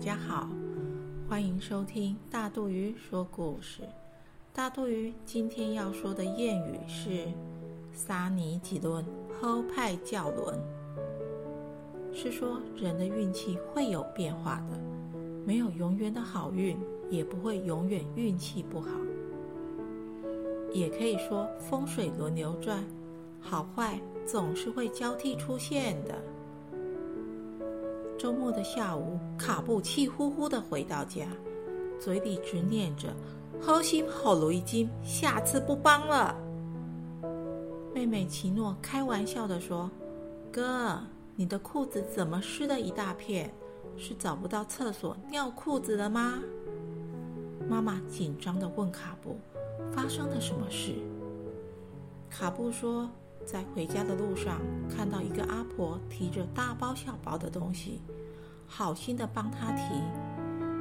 家好，欢迎收听大肚鱼说故事。大肚鱼今天要说的谚语是“撒尼几轮，后派教轮”，是说人的运气会有变化的，没有永远的好运，也不会永远运气不好。也可以说风水轮流转，好坏总是会交替出现的。周末的下午，卡布气呼呼的回到家，嘴里直念着：“好心好如一金，下次不帮了。”妹妹奇诺开玩笑的说：“哥，你的裤子怎么湿了一大片？是找不到厕所尿裤子了吗？”妈妈紧张的问卡布：“发生了什么事？”卡布说。在回家的路上，看到一个阿婆提着大包小包的东西，好心的帮她提。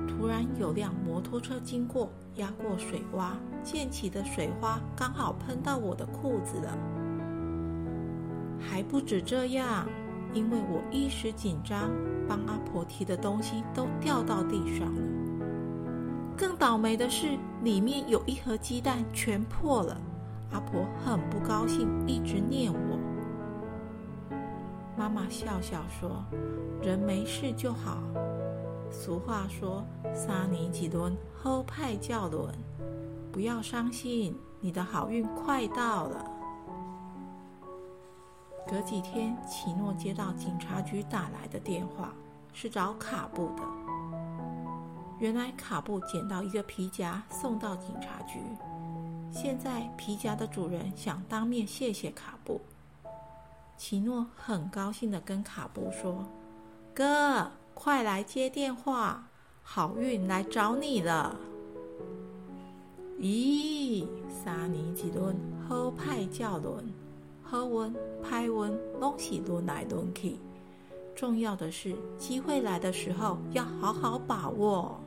突然有辆摩托车经过，压过水洼，溅起的水花刚好喷到我的裤子了。还不止这样，因为我一时紧张，帮阿婆提的东西都掉到地上了。更倒霉的是，里面有一盒鸡蛋全破了。阿婆很不高兴，一直念我。妈妈笑笑说：“人没事就好。”俗话说：“沙尼几轮，后派教轮。”不要伤心，你的好运快到了。隔几天，奇诺接到警察局打来的电话，是找卡布的。原来卡布捡到一个皮夹，送到警察局。现在皮夹的主人想当面谢谢卡布，奇诺很高兴的跟卡布说：“哥，快来接电话，好运来找你了。”咦，沙尼几轮喝派叫轮，喝温派温东西轮来轮去。重要的是，机会来的时候要好好把握。